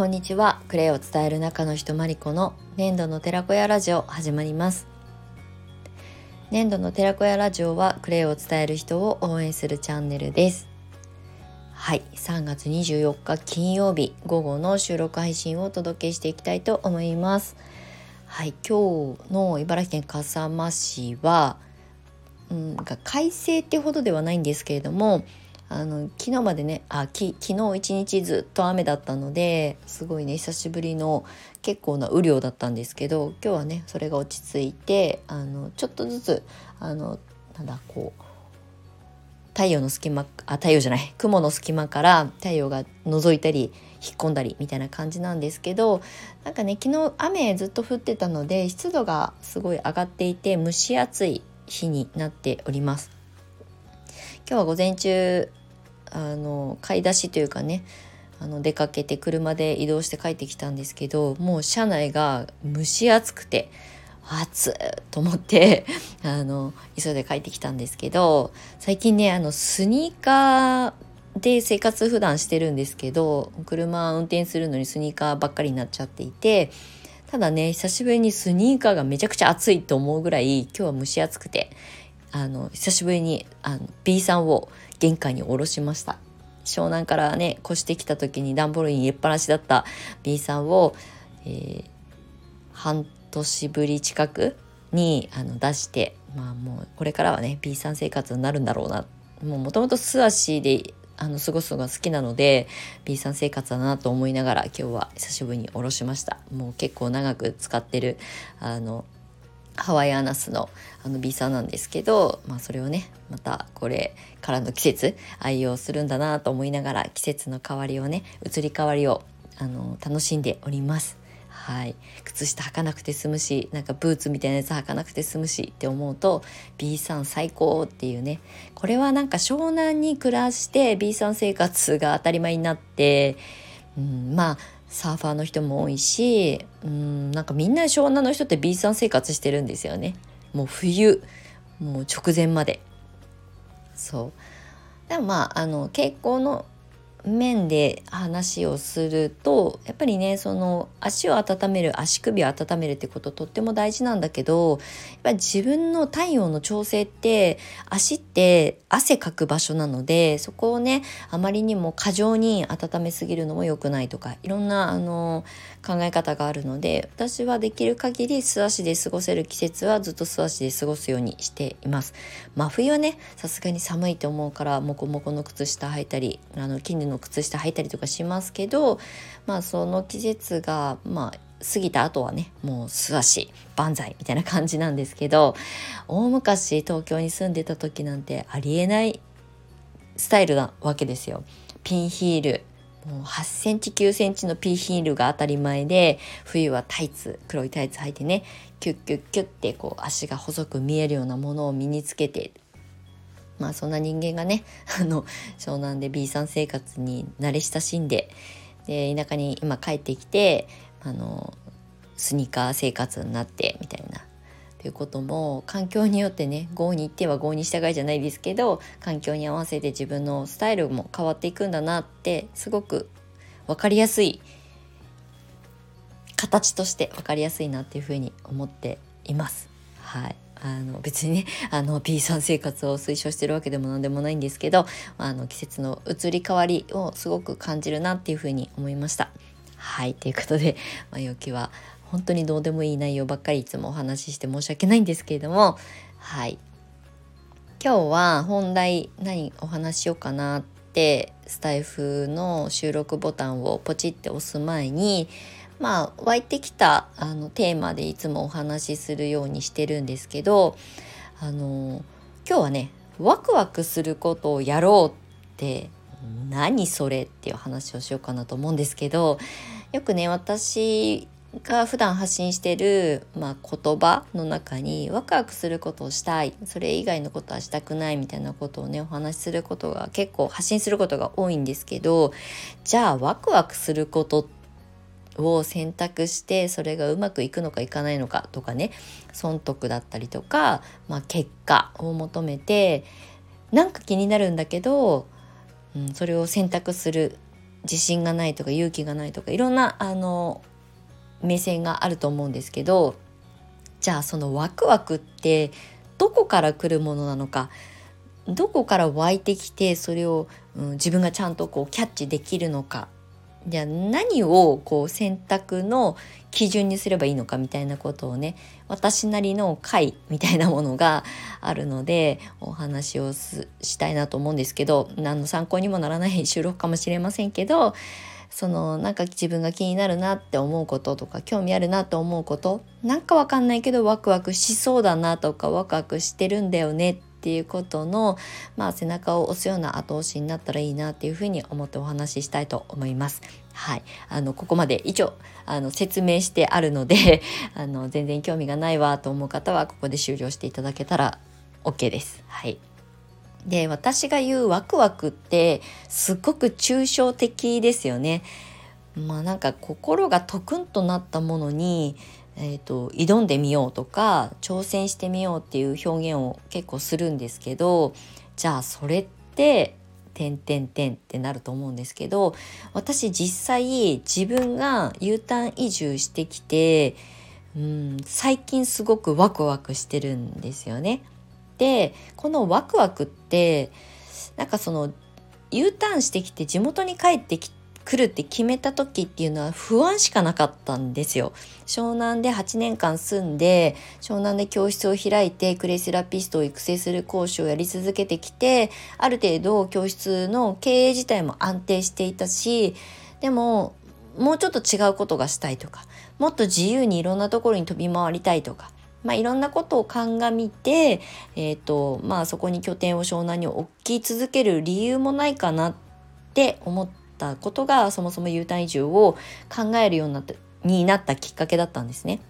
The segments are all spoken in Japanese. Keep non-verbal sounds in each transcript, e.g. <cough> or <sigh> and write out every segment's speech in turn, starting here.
こんにちは。クレイを伝える中の人マリコの粘土の寺子屋ラジオ始まります。粘土の寺子屋ラジオはクレイを伝える人を応援するチャンネルです。はい。3月24日金曜日午後の収録配信をお届けしていきたいと思います。はい。今日の茨城県笠間市はうん快晴ってほどではないんですけれどもあの昨日までねあき昨日一日ずっと雨だったのですごいね久しぶりの結構な雨量だったんですけど今日はねそれが落ち着いてあのちょっとずつあのなんだこう太陽の隙間あ太陽じゃない雲の隙間から太陽が覗いたり引っ込んだりみたいな感じなんですけどなんかね昨日雨ずっと降ってたので湿度がすごい上がっていて蒸し暑い日になっております。今日は午前中あの買い出しというかねあの出かけて車で移動して帰ってきたんですけどもう車内が蒸し暑くて暑いと思ってあの急いで帰ってきたんですけど最近ねあのスニーカーで生活普段してるんですけど車運転するのにスニーカーばっかりになっちゃっていてただね久しぶりにスニーカーがめちゃくちゃ暑いと思うぐらい今日は蒸し暑くてあの久しぶりにあの B さんを玄関に下ろしました。湘南からね越してきた時に段ボールに入れっぱなしだった B さんを、えー、半年ぶり近くにあの出してまあもうこれからはね B さん生活になるんだろうな。もともと素足であの過ごすのが好きなので B さん生活だなと思いながら今日は久しぶりに下ろしました。もう結構長く使ってるあのハワイアナスのあの B さんなんですけど、まあ、それをねまたこれからの季節愛用するんだなと思いながら季節の変わりをね移り変わりをあの楽しんでおります。はい、靴下履かなくて済むしなんかブーツみたいなやつ履かなくて済むしって思うと B さん最高っていうねこれはなんか湘南に暮らして B さん生活が当たり前になって、うん、まあサーファーの人も多いしうんなんかみんな湘南の人って B さん生活してるんですよね。もう冬もう直前まで。そう。でもまああの傾向の面で話をするとやっぱりねその足を温める足首を温めるってこととっても大事なんだけどやっぱ自分の体温の調整って足って汗かく場所なのでそこをねあまりにも過剰に温めすぎるのも良くないとかいろんなあの考え方があるので私はできる限り素足で過ごせる季節はずっと素足で過ごすようにしています。真冬はねさすがに寒いと思うからモコモコの靴下履いたりあのの靴下履いたりとかしますけどまあその季節がまあ過ぎた後はねもう素足万歳みたいな感じなんですけど大昔東京に住んでた時なんてありえないスタイルなわけですよ。ピンヒールもう8センチ9センチのピンヒールが当たり前で冬はタイツ黒いタイツ履いてねキュッキュッキュッてこう足が細く見えるようなものを身につけてまあそんな人間がね <laughs> あの湘南で B さん生活に慣れ親しんでで田舎に今帰ってきてあのスニーカー生活になってみたいなっていうことも環境によってね豪に行っては豪に従いじゃないですけど環境に合わせて自分のスタイルも変わっていくんだなってすごく分かりやすい形として分かりやすいなっていうふうに思っています。はいあの別にね <laughs> あの P さん生活を推奨してるわけでも何でもないんですけどあの季節の移り変わりをすごく感じるなっていうふうに思いました。はいということで前置きは本当にどうでもいい内容ばっかりいつもお話しして申し訳ないんですけれどもはい今日は本題何お話しようかなってスタイフの収録ボタンをポチって押す前にまあ湧いてきたあのテーマでいつもお話しするようにしてるんですけどあの今日はねワクワクすることをやろうって何それっていう話をしようかなと思うんですけどよくね私が普段発信してる、まあ、言葉の中にワクワクすることをしたいそれ以外のことはしたくないみたいなことをねお話しすることが結構発信することが多いんですけどじゃあワクワクすることってを選択してそれがうまくいくのかいかないのかとかね損得だったりとか、まあ、結果を求めてなんか気になるんだけど、うん、それを選択する自信がないとか勇気がないとかいろんなあの目線があると思うんですけどじゃあそのワクワクってどこから来るものなのかどこから湧いてきてそれを、うん、自分がちゃんとこうキャッチできるのかじゃあ何をこう選択の基準にすればいいのかみたいなことをね私なりの回みたいなものがあるのでお話をしたいなと思うんですけど何の参考にもならない収録かもしれませんけどそのなんか自分が気になるなって思うこととか興味あるなと思うことなんかわかんないけどワクワクしそうだなとかワクワクしてるんだよねっっていうことの、まあ、背中を押すような後押しになったらいいなっていうふうに思ってお話ししたいと思います。はい、あのここまで以上あの説明してあるので <laughs> あの全然興味がないわと思う方はここで終了していただけたら OK です。はいで私が言うワクワクってすっごく抽象的ですよね。まあなんか心がトクンとなったものに、えーと、挑んでみようとか挑戦してみようっていう表現を結構するんですけどじゃあそれって「てんてんてん」ってなると思うんですけど私実際自分が U ターン移住してきてうん最近すごくワクワクしてるんですよね。でこのワクワクってなんかその U ターンしてきて地元に帰ってきて来るって決めた時っていうのは不安しかなかったんですよ。湘南で8年間住んで湘南で教室を開いてクレイセラピストを育成する講師をやり続けてきてある程度教室の経営自体も安定していたしでももうちょっと違うことがしたいとかもっと自由にいろんなところに飛び回りたいとかまあ、いろんなことを鑑みて、えーとまあ、そこに拠点を湘南に置き続ける理由もないかなって思ったことがそもそも U ターン移住を考えるようになったになったきっかけだったんですね。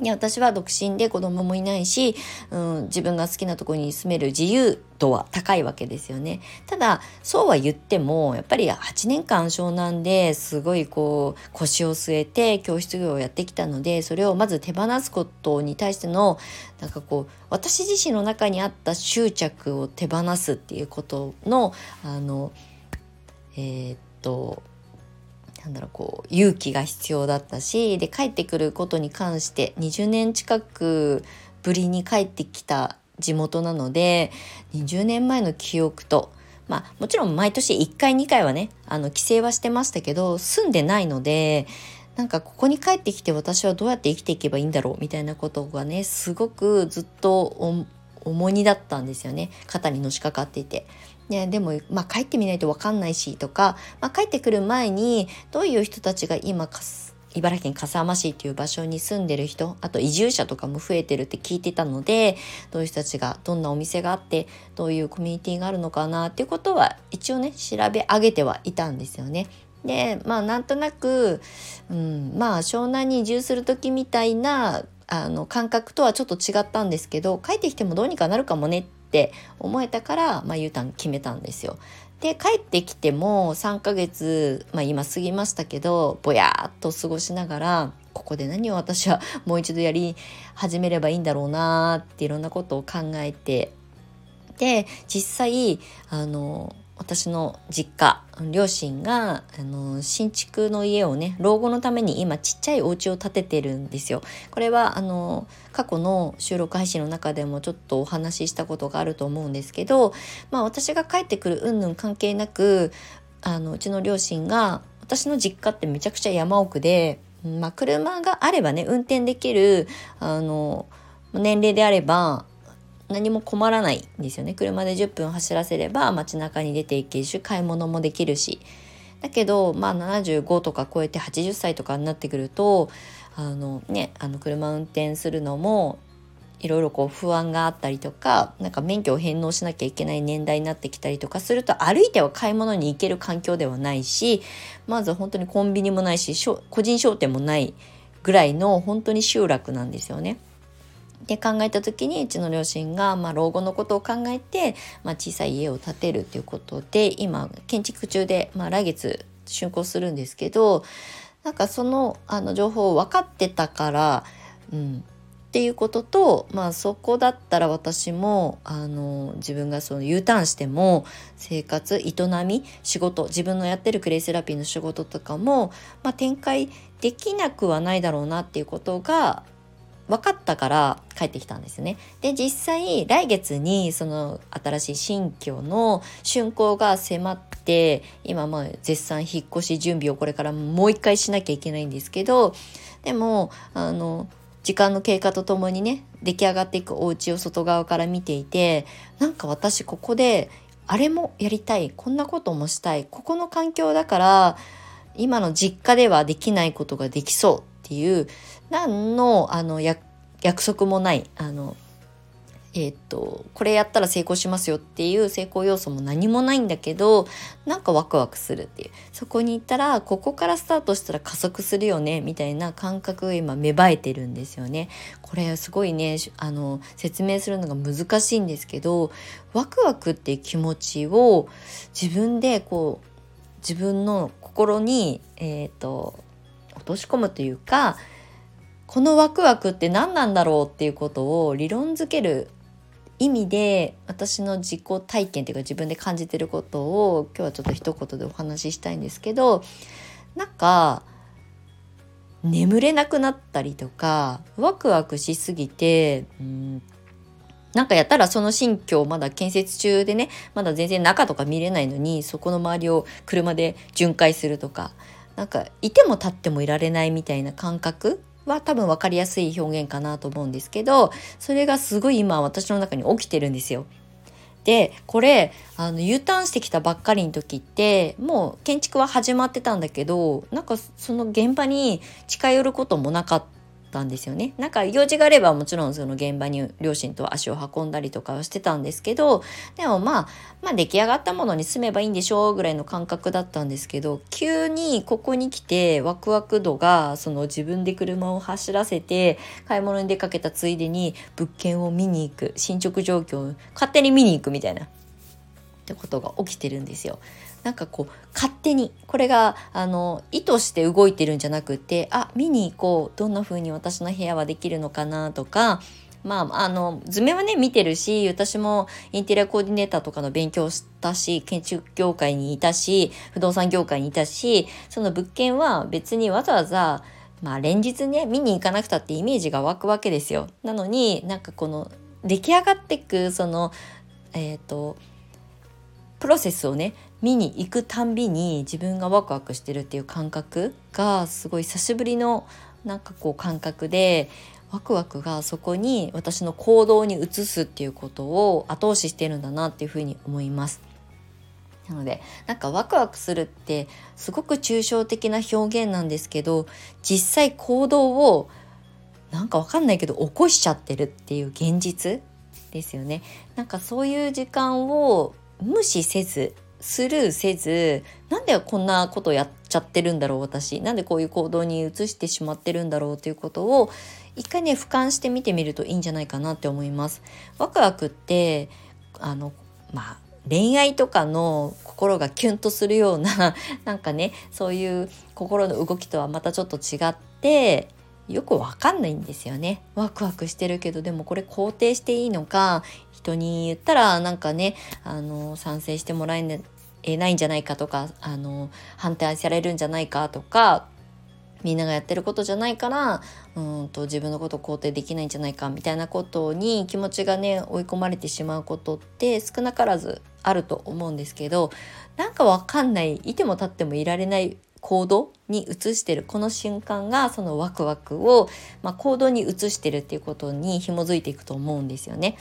で私は独身で子供もいないし、うん、自分が好きなとこに住める自由度は高いわけですよね。ただそうは言ってもやっぱり8年間湘南ですごいこう腰を据えて教室業をやってきたのでそれをまず手放すことに対してのなんかこう私自身の中にあった執着を手放すっていうことのあのえー、っとなんだろうこう勇気が必要だったしで帰ってくることに関して20年近くぶりに帰ってきた地元なので20年前の記憶とまあもちろん毎年1回2回はねあの帰省はしてましたけど住んでないのでなんかここに帰ってきて私はどうやって生きていけばいいんだろうみたいなことがねすごくずっと重荷だったんですよね肩にのしかかっていて。ね、でも、まあ、帰ってみないと分かんないしとか、まあ、帰ってくる前にどういう人たちが今茨城県笠間市っていう場所に住んでる人あと移住者とかも増えてるって聞いてたのでどういう人たちがどんなお店があってどういうコミュニティがあるのかなっていうことは一応ね調べ上げてはいたんですよね。でまあなんとなく、うん、まあ湘南に移住する時みたいなあの感覚とはちょっと違ったんですけど帰ってきてもどうにかなるかもねっって思えたから、まあ、U ターン決めたんですよ。で帰ってきても3ヶ月、まあ、今過ぎましたけどぼやーっと過ごしながらここで何を私は <laughs> もう一度やり始めればいいんだろうなっていろんなことを考えてで実際あの私の実家両親があの新築の家をね老後のために今ちっちゃいお家を建ててるんですよ。これはあの過去の収録配信の中でもちょっとお話ししたことがあると思うんですけど、まあ、私が帰ってくる云々関係なくあのうちの両親が私の実家ってめちゃくちゃ山奥で、まあ、車があればね運転できるあの年齢であれば何も困らないんですよね車で10分走らせれば街中に出ていけるし買い物もできるしだけどまあ75とか超えて80歳とかになってくるとあのねあの車運転するのもいろいろこう不安があったりとかなんか免許を返納しなきゃいけない年代になってきたりとかすると歩いては買い物に行ける環境ではないしまず本当にコンビニもないし個人商店もないぐらいの本当に集落なんですよね。で考えた時にうちの両親が、まあ、老後のことを考えて、まあ、小さい家を建てるということで今建築中で、まあ、来月竣工するんですけどなんかそのあの情報を分かってたから、うん、っていうことと、まあ、そこだったら私もあの自分がその U ターンしても生活営み仕事自分のやってるクレイセラピーの仕事とかも、まあ、展開できなくはないだろうなっていうことが分かったから帰ってきたんですね。で実際来月にその新しい新居の竣工が迫って今まあ絶賛引っ越し準備をこれからもう一回しなきゃいけないんですけどでもあの時間の経過とともにね出来上がっていくお家を外側から見ていてなんか私ここであれもやりたいこんなこともしたいここの環境だから今の実家ではできないことができそうっていう何のあの約束もないあのえー、っとこれやったら成功しますよっていう成功要素も何もないんだけどなんかワクワクするっていうそこに行ったらここからスタートしたら加速するよねみたいな感覚が今芽生えてるんですよね。これすごいねあの説明するのが難しいんですけどワクワクっていう気持ちを自分でこう自分の心に、えーと落とし込むというかこのワクワクって何なんだろうっていうことを理論づける意味で私の自己体験っていうか自分で感じてることを今日はちょっと一言でお話ししたいんですけどなんか眠れなくなったりとかワクワクしすぎてうんなんかやったらその新居まだ建設中でねまだ全然中とか見れないのにそこの周りを車で巡回するとかなんかいても立ってもいられないみたいな感覚は多分分かりやすい表現かなと思うんですけどそれがすごい今私の中に起きてるんですよ。でこれあの U ターンしてきたばっかりの時ってもう建築は始まってたんだけどなんかその現場に近寄ることもなかったたんですよね。なんか用事があればもちろんその現場に両親と足を運んだりとかはしてたんですけどでもまあまあ出来上がったものに住めばいいんでしょうぐらいの感覚だったんですけど急にここに来てワクワク度がその自分で車を走らせて買い物に出かけたついでに物件を見に行く進捗状況を勝手に見に行くみたいなってことが起きてるんですよ。なんかこう勝手にこれがあの意図して動いてるんじゃなくてあ見に行こうどんな風に私の部屋はできるのかなとかまあ、あの図面はね見てるし私もインテリアコーディネーターとかの勉強したし建築業界にいたし不動産業界にいたしその物件は別にわざわざまあ連日ね見に行かなくたってイメージが湧くわけですよ。なのになんかこの出来上がってくそのえっ、ー、とプロセスをね見に行くたんびに自分がワクワクしてるっていう感覚がすごい久しぶりのなんかこう感覚でワクワクがそこに私の行動に移すっていうことを後押ししてるんだなっていうふうに思います。なのでなんかワクワクするってすごく抽象的な表現なんですけど実際行動をなんかわかんないけど起こしちゃってるっていう現実ですよね。なんかそういう時間を無視せずスルーせずなんでこんなことやっちゃってるんだろう私なんでこういう行動に移してしまってるんだろうということを一回ね俯瞰して見てみるといいんじゃないかなって思います。ワクワクってあのまあ恋愛とかの心がキュンとするようななんかねそういう心の動きとはまたちょっと違ってよくわかんないんですよね。ワクワクしてるけどでもこれ肯定していいのか人に言ったらなんかねあの賛成してもらえないんじゃないかとかあの反対されるんじゃないかとかみんながやってることじゃないからうんと自分のことを肯定できないんじゃないかみたいなことに気持ちがね追い込まれてしまうことって少なからずあると思うんですけどなんかわかんないいても立ってもいられない行動に移してるこの瞬間がそのワクワクを、まあ、行動に移してるっていうことに紐づいていくと思うんですよね。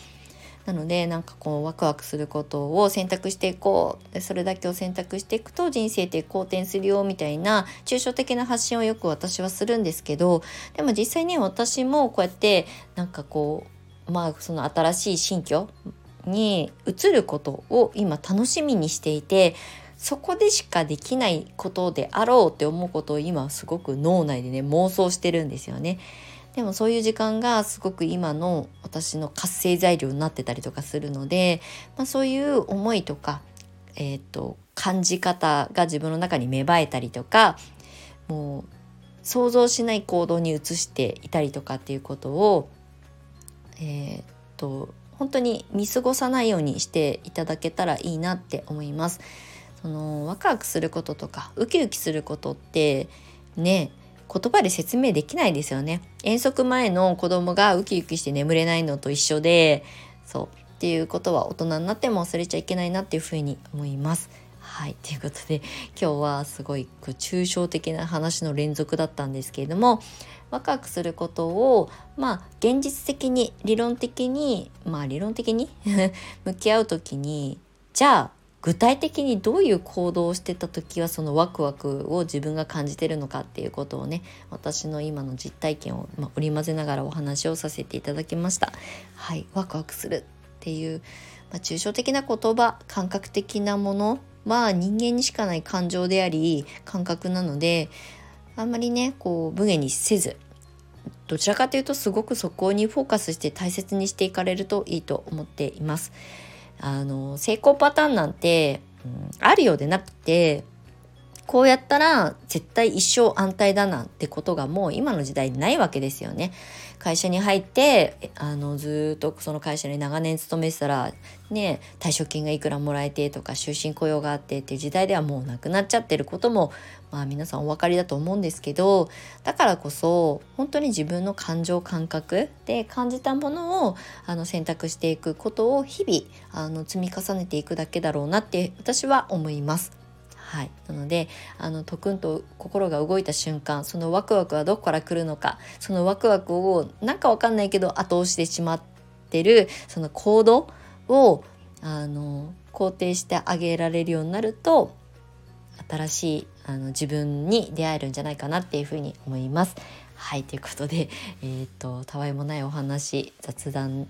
なのでなんかこうワクワクすることを選択していこうそれだけを選択していくと人生って好転するよみたいな抽象的な発信をよく私はするんですけどでも実際ね私もこうやってなんかこうまあその新しい新居に移ることを今楽しみにしていてそこでしかできないことであろうって思うことを今すごく脳内でね妄想してるんですよね。でもそういう時間がすごく今の私の活性材料になってたりとかするので、まあ、そういう思いとか、えーと、感じ方が自分の中に芽生えたりとかもう想像しない行動に移していたりとかっていうことをえー、っと本当に見過ごさないようにしていただけたらいいなって思います。そのワクワクすることとかウキウキすることってね言葉で説明できないですよね遠足前の子供がウキウキして眠れないのと一緒でそうっていうことは大人になっても忘れちゃいけないなっていうふうに思います。はい。ということで、今日はすごい抽象的な話の連続だったんですけれども、ワクワクすることを、まあ、現実的に、理論的に、まあ、理論的に？<laughs> 向き合う時に、じゃあ、具体的にどういう行動をしてた時はそのワクワクを自分が感じてるのかっていうことをね私の今の実体験を、ま、織り交ぜながらお話をさせていただきましたはいワクワクするっていう、まあ、抽象的な言葉感覚的なものは人間にしかない感情であり感覚なのであんまりねこう無限にせずどちらかというとすごくそこにフォーカスして大切にしていかれるといいと思っています。あの成功パターンなんて、うん、あるようでなくてこうやったら絶対一生安泰だなんてことがもう今の時代ないわけですよね。会社に入ってあのずっとその会社に長年勤めてたらね退職金がいくらもらえてとか終身雇用があってっていう時代ではもうなくなっちゃってることもまあ皆さんお分かりだと思うんですけどだからこそ本当に自分の感情感覚で感じたものをあの選択していくことを日々あの積み重ねていくだけだろうなって私は思います。はい、なのであのとくんと心が動いた瞬間そのワクワクはどこから来るのかそのワクワクをなんかわかんないけど後押ししてしまってるその行動をあの肯定してあげられるようになると新しいあの自分に出会えるんじゃないかなっていうふうに思います。はいということで、えーと、とたわいもないお話雑談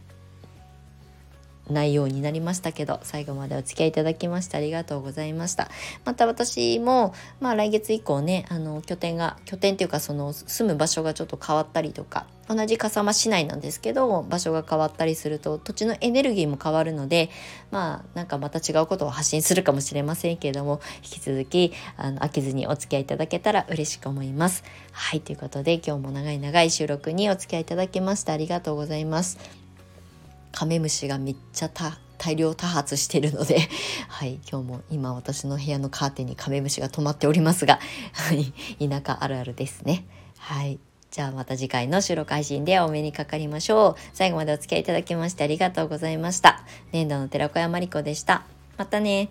内容になりましたけど最後までお付き合いいただきましてありがとうございました。また私もまあ来月以降ねあの拠点が拠点っていうかその住む場所がちょっと変わったりとか同じ笠間市内なんですけど場所が変わったりすると土地のエネルギーも変わるのでまあなんかまた違うことを発信するかもしれませんけれども引き続きあの飽きずにお付き合いいただけたら嬉しく思います。はいということで今日も長い長い収録にお付き合いいただきましてありがとうございます。カメムシがめっちゃ大量多発しているので、<laughs> はい、今日も今私の部屋のカーテンにカメムシが止まっておりますが、<laughs> はい、田舎あるあるですね。はい。じゃあまた次回の収録配信でお目にかかりましょう。最後までお付き合いいただきましてありがとうございました。年度の寺子屋まりこでした。またね。